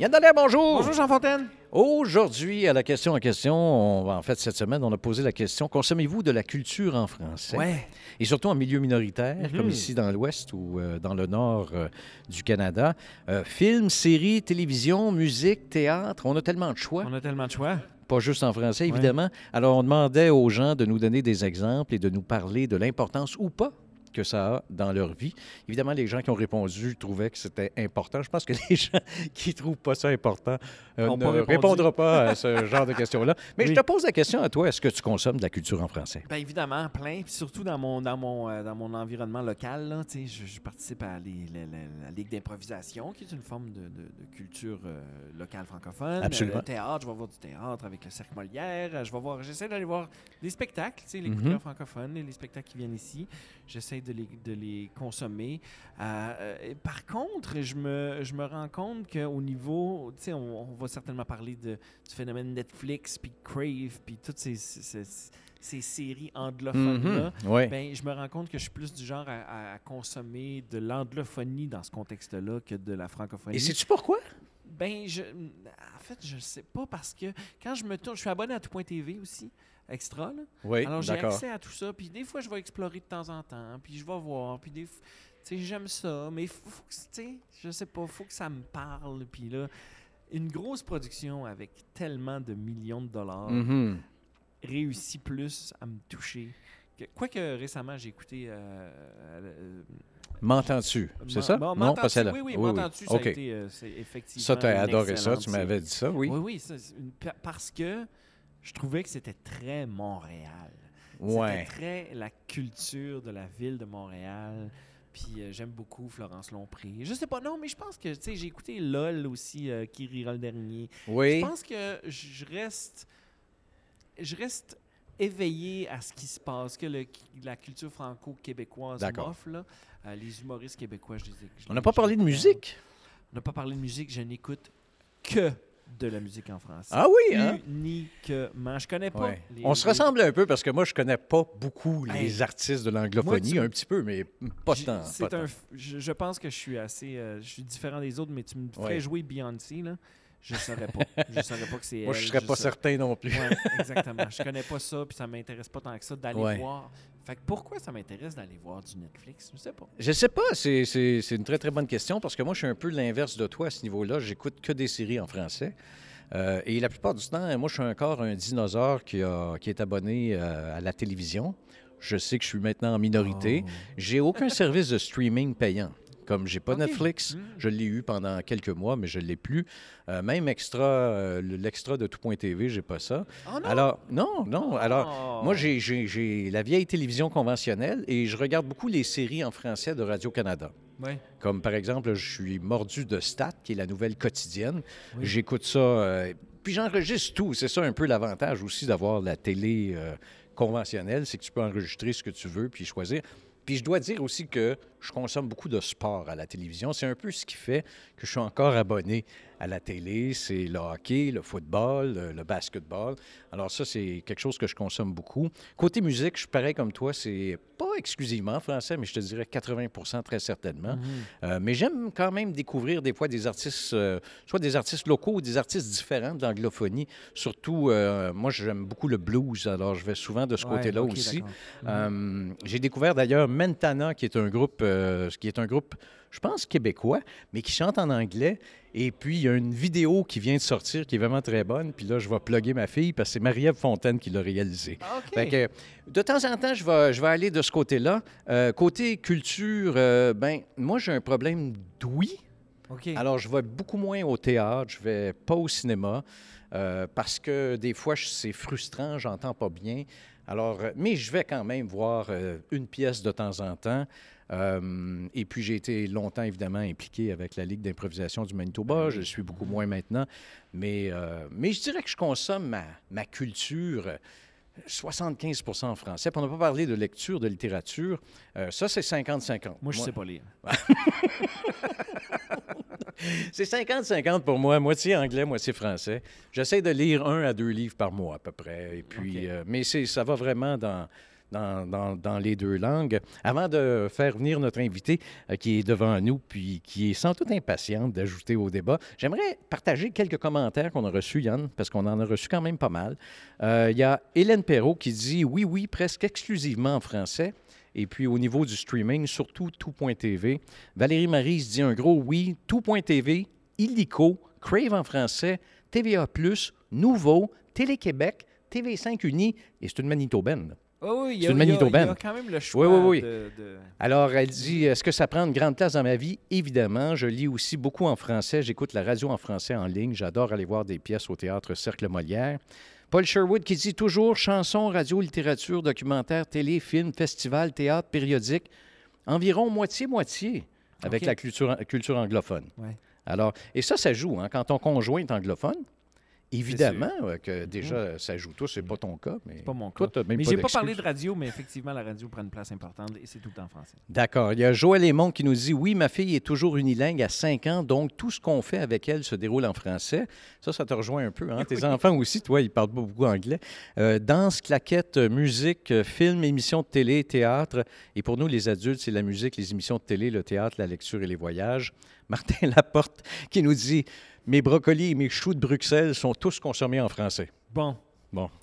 Yann Dallaire, bonjour. Bonjour Jean Fontaine. Aujourd'hui, à la question en question, on en fait, cette semaine, on a posé la question consommez-vous de la culture en français? Ouais. Et surtout en milieu minoritaire, Mhm. comme ici dans l'Ouest ou euh, dans le Nord euh, du Canada. Euh, films, séries, télévision, musique, théâtre, on a tellement de choix. On a tellement de choix. Pas juste en français, évidemment. Alors, on demandait aux gens de nous donner des exemples et de nous parler de l'importance ou pas que ça a dans leur vie. Évidemment, les gens qui ont répondu trouvaient que c'était important. Je pense que les gens qui trouvent pas ça important euh, ne répondront pas à ce genre de questions-là. Mais Oui. je te pose la question à toi, est-ce que tu consommes de la culture en français? Bien évidemment, plein. Puis surtout dans mon, dans mon, euh, dans mon environnement local. Là, je, je participe à les- la, Ligue d'improvisation, qui est une forme de, de- de culture euh, locale francophone. Absolument. Le théâtre, je vais voir du théâtre avec le Cercle Molière. Je vais voir, j'essaie d'aller voir des spectacles, les Mhm. cultures francophones, les spectacles qui viennent ici. J'essaie de les, de les consommer. Euh, euh, par contre, je me, je me rends compte qu'au niveau, tu sais, on, on va certainement parler de, du phénomène Netflix, puis Crave, puis toutes ces, ces, ces- ces séries anglophones-là. Mhm. Ouais. Ben, je me rends compte que je suis plus du genre à, à- à consommer de l'anglophonie dans ce contexte-là que de la francophonie. Et sais-tu pourquoi? Ben, je, en fait, je sais pas parce que quand je me tourne, je suis abonné à tout.tv aussi, extra. Là. Oui, Alors, j'ai accès à tout ça. Puis des fois, je vais explorer de temps en temps. Puis je vais voir. Puis des f- tu sais, j'aime ça. Mais faut, faut que, tu sais, je sais pas, faut que ça me parle. Puis là, une grosse production avec tellement de millions de dollars Mhm. réussit plus à me toucher. que- Quoique récemment, j'ai écouté. euh, euh, M'entends-tu? C'est ça? Non, m'entends-tu? pas celle-là. Oui, oui, m'entends-tu? Ça OK. a été, euh, c'est effectivement. Ça, tu as adoré ça. Tu m'avais dit ça, oui. Oui, oui, ça, une- parce que je trouvais que c'était très Montréal. Ouais. C'était très la culture de la ville de Montréal. Puis euh, j'aime beaucoup Florence Lompré. Je sais pas, non, mais je pense que, tu sais, j'ai écouté LOL aussi, euh, qui rira le dernier. Oui. Je pense que je reste, je reste éveillé à ce qui se passe, que le- la culture franco-québécoise m'offre. là. Euh, les humoristes québécois, je les je On n'a pas parlé de musique? On n'a pas parlé de musique, je n'écoute que de la musique en français. Ah oui, hein? Uniquement. Je connais pas. Ouais. les- On se les- ressemble un peu parce que moi, je connais pas beaucoup les artistes de l'anglophonie, Moi, tu- un petit peu, mais pas tant. un f- je, je pense que je suis assez. euh, je suis différent des autres, mais tu me ferais Ouais. jouer Beyoncé, là. Je saurais pas. je saurais pas que c'est Moi, elle. je serais pas sais- certain non plus. Ouais, exactement. Je connais pas ça, puis ça m'intéresse pas tant que ça d'aller Ouais. voir. Fait que pourquoi ça m'intéresse d'aller voir du Netflix? Je sais pas. Je sais pas, c'est c'est- c'est une très très bonne question parce que moi, je suis un peu l'inverse de toi à ce niveau-là. J'écoute que des séries en français. Euh, et la plupart du temps, moi, je suis encore un dinosaure qui, a- qui est abonné euh, à la télévision. Je sais que je suis maintenant en minorité. Oh. J'ai aucun service de streaming payant. Comme j'ai pas. Netflix, Mm. je l'ai eu pendant quelques mois, mais je l'ai plus. Euh, même extra, euh, le- l'extra de tout.tv, j'ai pas ça. Oh non! Alors, non, non. Alors, Oh. moi, j'ai- la vieille télévision conventionnelle et je regarde beaucoup les séries en français de Radio-Canada. Ouais. Comme par exemple, je suis mordu de Stat, qui est la nouvelle quotidienne. Oui. J'écoute ça, euh, puis j'enregistre tout. C'est ça un peu l'avantage aussi d'avoir la télé euh, conventionnelle, c'est que tu peux enregistrer ce que tu veux puis choisir. Puis je dois dire aussi que je consomme beaucoup de sport à la télévision. C'est un peu ce qui fait que je suis encore abonné à la télé. C'est le hockey, le football, le, le basketball. Alors ça, c'est quelque chose que je consomme beaucoup. Côté musique, je suis pareil comme toi. C'est pas exclusivement français, mais je te dirais 80 très certainement. Mhm. Euh, mais j'aime quand même découvrir des fois des artistes, euh, soit des artistes locaux ou des artistes différents de l'anglophonie. Surtout, euh, moi, j'aime beaucoup le blues, alors je vais souvent de ce Ouais, côté-là aussi. Mhm. J'ai découvert d'ailleurs Mentana, qui est un groupe, euh, qui est un groupe, je pense québécois, mais qui chante en anglais. Et puis il y a une vidéo qui vient de sortir qui est vraiment très bonne. Puis là, je vais plugger ma fille parce que c'est Marie-Ève Fontaine qui l'a réalisé. Ah, OK. Fait que, de temps en temps, je vais, je vais aller de ce côté-là. Euh, côté culture, euh, ben moi, j'ai un problème d'ouïe. Alors, je vais beaucoup moins au théâtre, je vais pas au cinéma, euh, parce que des fois, je- c'est frustrant, j'entends pas bien. Alors, euh, mais je vais quand même voir euh, une pièce de temps en temps. Euh, et puis, j'ai été longtemps, évidemment, impliqué avec la Ligue d'improvisation du Manitoba. Je le suis beaucoup moins maintenant. Mais, euh, mais je dirais que je consomme ma, ma culture 75 en français. Puis on n'a pas parlé de lecture, de littérature. Euh, ça, c'est 50-50. Moi, je ne sais pas lire. c'est 50-50 pour moi, moitié anglais, moitié français. J'essaie de lire un à deux livres par mois à peu près. Et puis, OK. euh, mais c'est, ça va vraiment dans, dans, dans- dans les deux langues. Avant de faire venir notre invité euh, qui est devant nous, puis qui est sans doute impatiente d'ajouter au débat, j'aimerais partager quelques commentaires qu'on a reçus, Yann, parce qu'on en a reçu quand même pas mal. Euh, Il y a Hélène Perrault qui dit oui, oui, presque exclusivement en français. Et puis au niveau du streaming, surtout tout.tv. Valérie Marie dit un gros oui, tout.tv, Illico, Crave en français, TVA+, Nouveau, Télé-Québec, TV5 Uni, et c'est une Manitobaine. Oh, oui, il y C'est a- une il y a- Manitobaine. Il y a quand même le choix oui, oui. de- de- Alors, elle dit Est-ce que ça prend une grande place dans ma vie? Évidemment. Je lis aussi beaucoup en français. J'écoute la radio en français en ligne. J'adore aller voir des pièces au théâtre Cercle Molière. Paul Sherwood qui dit toujours chansons, radio, littérature, documentaire, télé, film, festival, théâtre, périodique. Environ moitié-moitié avec la culture, culture anglophone. Ouais. Alors, et ça, ça joue. Hein, quand ton conjoint est anglophone, évidemment que déjà, ça joue. Toi, c'est pas ton cas. Mais C'est pas mon toi, cas. même Mais j'ai pas parlé de radio, mais effectivement, la radio prend une place importante et c'est tout le temps en français. D'accord. Il y a Joël Aymon qui nous dit Oui, ma fille est toujours unilingue à 5 ans, donc tout ce qu'on fait avec elle se déroule en français. Ça, ça te rejoint un peu. Hein? Tes enfants aussi, toi, ils parlent pas beaucoup anglais. Euh, danse, claquette, musique, film, émissions de télé, théâtre. Et pour nous, les adultes, c'est la musique, les émissions de télé, le théâtre, la lecture et les voyages. Martin Laporte qui nous dit Mes brocolis et mes choux de Bruxelles sont tous consommés en français. Bon. Bon.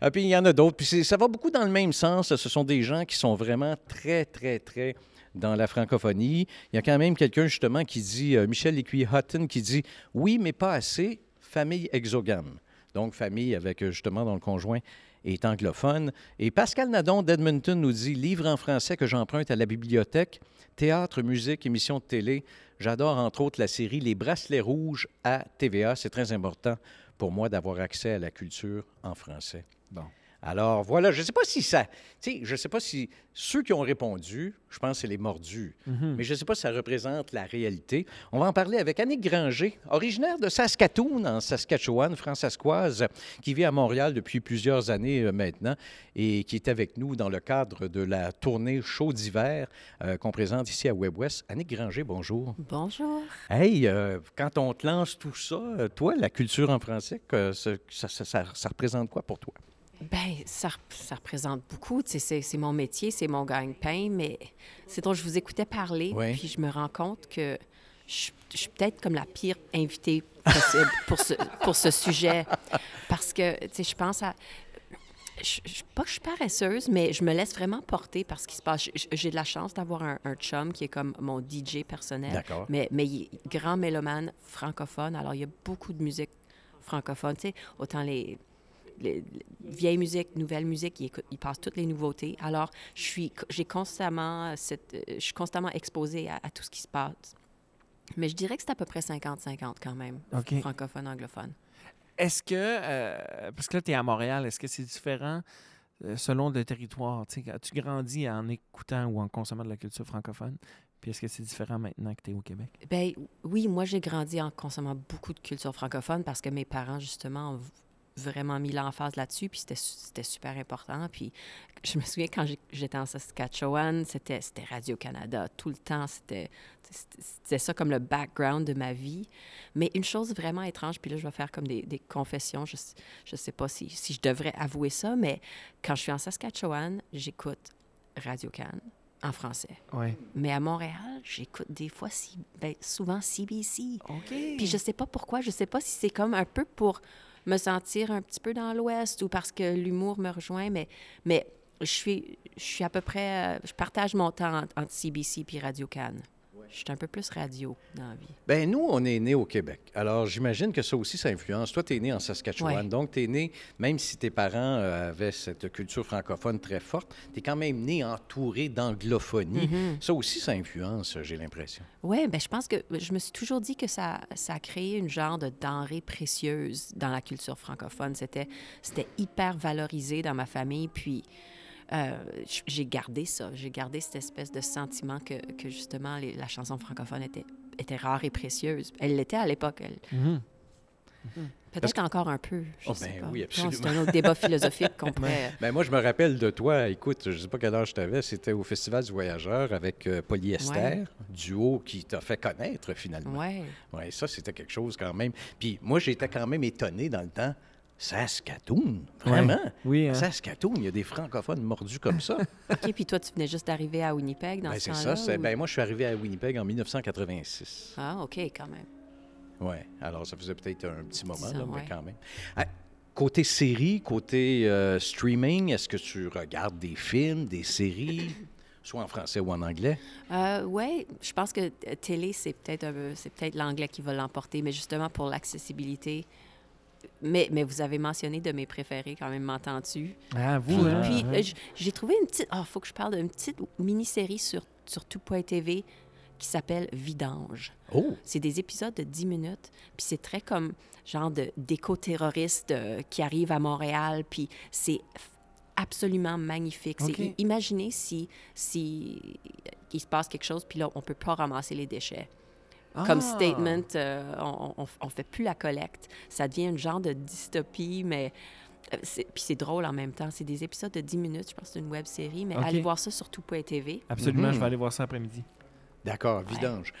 Ah, puis il y en a d'autres. Puis ça va beaucoup dans le même sens. Ce sont des gens qui sont vraiment très, très, très dans la francophonie. Il y a quand même quelqu'un, justement, qui dit, euh, Michel Lécuyer-Hutton, qui dit Oui, mais pas assez, famille exogame. Donc, famille avec, euh, justement, dont le conjoint est anglophone. Et Pascal Nadon d'Edmonton nous dit Livre en français que j'emprunte à la bibliothèque, théâtre, musique, émissions de télé. J'adore, entre autres, la série Les Bracelets Rouges à TVA. C'est très important pour moi d'avoir accès à la culture en français. Bon. Alors voilà, je ne sais pas si ça, tu sais, je sais pas si ceux qui ont répondu, je pense que c'est les mordus, Mhm. mais je ne sais pas si ça représente la réalité. On va en parler avec Annick Granger, originaire de Saskatoon, en Saskatchewan, françaiscoise, qui vit à Montréal depuis plusieurs années euh, maintenant et qui est avec nous dans le cadre de la tournée Show d'hiver euh, qu'on présente ici à WebWest. Annick Granger, bonjour. Bonjour. Hey, euh, quand on te lance tout ça, toi, la culture en français, que ça, ça- ça- ça- ça représente quoi pour toi? Ben, ça, rep- ça représente beaucoup. C'est, c'est mon métier, c'est mon gagne-pain, mais c'est donc je vous écoutais parler, Oui. puis je me rends compte que je, je suis peut-être comme la pire invitée possible pour ce, pour ce sujet. Parce que, tu sais, je pense à. Je, je- pas que je suis paresseuse, mais je me laisse vraiment porter par ce qui se passe. J'ai de la chance d'avoir un, un chum qui est comme mon DJ personnel. D'accord. Mais, mais il est grand mélomane francophone. Alors, il y a beaucoup de musique francophone. Tu sais, autant les, les- les vieilles musiques, nouvelles musiques, il, écoute- il passe toutes les nouveautés. Alors, je suis, j'ai constamment, cette, euh, je suis constamment exposée à, à tout ce qui se passe. Mais je dirais que c'est à peu près 50-50 quand même, francophone, anglophone. Est-ce que, euh, parce que là, tu es à Montréal, est-ce que c'est différent euh, selon le territoire? Tu sais, As-tu grandi en écoutant ou en consommant de la culture francophone? Puis est-ce que c'est différent maintenant que tu es au Québec? Ben oui, moi j'ai grandi en consommant beaucoup de culture francophone parce que mes parents justement vraiment mis l'emphase là-dessus, puis c'était su- c'était super important. Puis je me souviens quand j'étais en Saskatchewan, c'était Radio-Canada tout le temps, c'était ça comme le background de ma vie. Mais une chose vraiment étrange, puis là je vais faire comme des, des confessions, je je sais pas si, si je devrais avouer ça, mais quand je suis en Saskatchewan, j'écoute Radio-Can en français. Oui. Mais à Montréal, j'écoute des fois, si, ben, souvent CBC. Puis je sais pas pourquoi, je sais pas si c'est comme un peu pour me sentir un petit peu dans l'Ouest ou parce que l'humour me rejoint, mais, je suis, je suis à peu près, euh, je partage mon temps entre, entre CBC puis Radio Cannes. Je suis un peu plus radio dans la vie. Ben nous, on est né au Québec. Alors, j'imagine que ça aussi, ça influence. Toi, tu es né en Saskatchewan. Ouais. Donc, tu es né, même si tes parents euh, avaient cette culture francophone très forte, tu es quand même né entouré d'anglophonie. Mm-hmm. Ça aussi, ça influence, j'ai l'impression. Oui, ben je pense que je me suis toujours dit que ça, ça a créé une genre de denrée précieuse dans la culture francophone. C'était, c'était hyper valorisé dans ma famille. Puis euh, j'ai gardé ça. J'ai gardé cette espèce de sentiment que, que justement les- la chanson francophone était, était rare et précieuse. Elle l'était à l'époque. Elle. Mhm. Peut-être encore un peu. Je Oh, sais ben pas. oui, absolument. C'est un autre débat philosophique qu'on pourrait. Ben, moi, je me rappelle de toi, écoute, je ne sais pas quel âge tu avais, c'était au Festival du Voyageur avec euh, Polyester, Ouais. duo qui t'a fait connaître finalement. Ouais. Oui, ça, c'était quelque chose quand même. Puis moi, j'étais quand même étonné dans le temps. Saskatoon, vraiment? Oui, hein. Saskatoon, il y a des francophones mordus comme ça. OK, puis toi, tu venais juste d'arriver à Winnipeg dans Ben, ce c'est temps-là? ça. c'est- ou- Ben, moi, je suis arrivé à Winnipeg en 1986. Ah, OK, quand même. Oui, alors ça faisait peut-être un petit moment, Ça, là, mais quand même. Ah, Côté série, côté euh, streaming, est-ce que tu regardes des films, des séries, soit en français ou en anglais? Euh, oui, je pense que télé, c'est peut-être un peu- c'est peut-être l'anglais qui va l'emporter, mais justement pour l'accessibilité. Mais, mais vous avez mentionné de mes préférés, quand même, m'entends-tu? Ah, vous, Puis, hein? puis, ouais. euh, j'ai trouvé une petite. Ah, faut que je parle d'une petite mini-série sur, sur tout.tv qui s'appelle Vidange. Oh! C'est des épisodes de 10 minutes, puis c'est très comme genre de- d'éco-terroristes euh, qui arrivent à Montréal, puis c'est absolument magnifique. C'est- OK. i- Imaginez si, si il se passe quelque chose, puis là, on peut pas ramasser les déchets. Comme Ah! statement, euh, on, on fait plus la collecte. Ça devient un genre de dystopie, mais... euh, Puis c'est drôle en même temps. C'est des épisodes de 10 minutes. Je pense que c'est une web série, mais allez voir ça sur tout.tv. Absolument, Mhm. je vais aller voir ça après-midi. D'accord, vidange.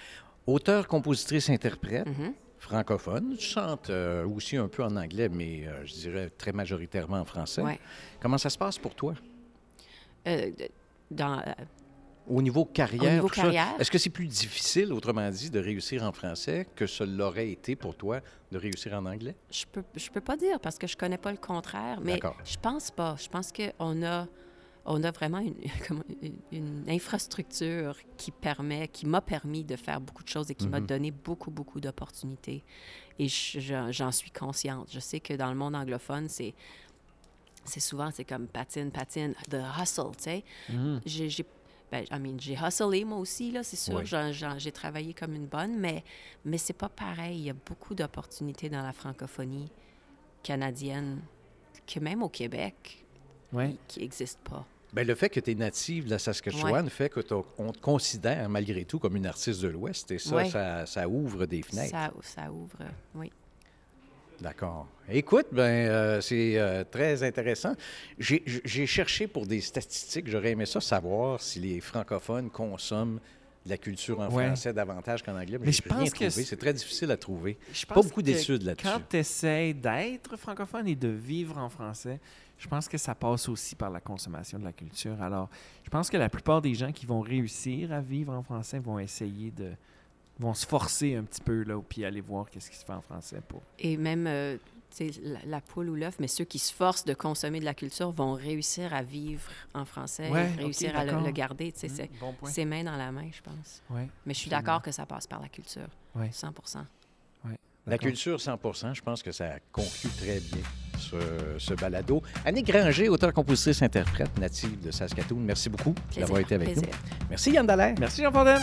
Auteur, compositrice, interprète, Mhm. francophone. Tu chantes euh, aussi un peu en anglais, mais euh, je dirais très majoritairement en français. Ouais. Comment ça se passe pour toi? Euh, dans, euh, Au niveau carrière, Au niveau tout ça, carrière? est-ce que c'est plus difficile, autrement dit, de réussir en français que ce l'aurait été pour toi de réussir en anglais? Je peux, je peux pas dire parce que je connais pas le contraire, mais je pense pas. Je pense qu'on a, on a vraiment une, comment- une- une infrastructure qui permet, qui m'a permis de faire beaucoup de choses et qui m'a Mhm. donné beaucoup, beaucoup d'opportunités. Et je- je- j'en suis consciente. Je sais que dans le monde anglophone, c'est c'est souvent, c'est comme patine, patine, de hustle, tu sais. Mhm. J'ai- ben, I mean, j'ai hustlé moi aussi, là, c'est sûr. Oui. J'ai travaillé comme une bonne, mais, mais c'est pas pareil. Il y a beaucoup d'opportunités dans la francophonie canadienne que même au Québec, qui n'existent pas. Bien, le fait que tu es native de la Saskatchewan fait que t'as- on te considère malgré tout comme une artiste de l'Ouest et ça, Ouais. ça, ça ouvre des fenêtres. Ça, ça ouvre, oui. D'accord. Écoute, ben, euh, c'est euh, très intéressant. J'ai cherché pour des statistiques. J'aurais aimé ça savoir si les francophones consomment de la culture en Ouais. français davantage qu'en anglais, mais, je rien pense que c'est- très difficile à trouver. Je Pas beaucoup d'études là-dessus. Quand tu essaies d'être francophone et de vivre en français, je pense que ça passe aussi par la consommation de la culture. Alors, je pense que la plupart des gens qui vont réussir à vivre en français vont essayer de vont se forcer un petit peu là puis aller voir qu'est-ce qui se fait en français pour. Et même, euh, tu sais, la, la poule ou l'œuf, mais ceux qui se forcent de consommer de la culture vont réussir à vivre en français, Ouais, réussir à le, garder. tu sais, c'est- bon point. C'est main dans la main, je pense. Ouais, Mais je suis d'accord que ça passe par la culture, Ouais. 100 La culture 100% je pense que ça conclut très bien ce, ce balado. Annick Granger, auteur, compositrice, interprète, native de Saskatoon, merci beaucoup d'avoir été avec plaisir. nous. Merci Yann Dallaire. Merci Jean Fontaine.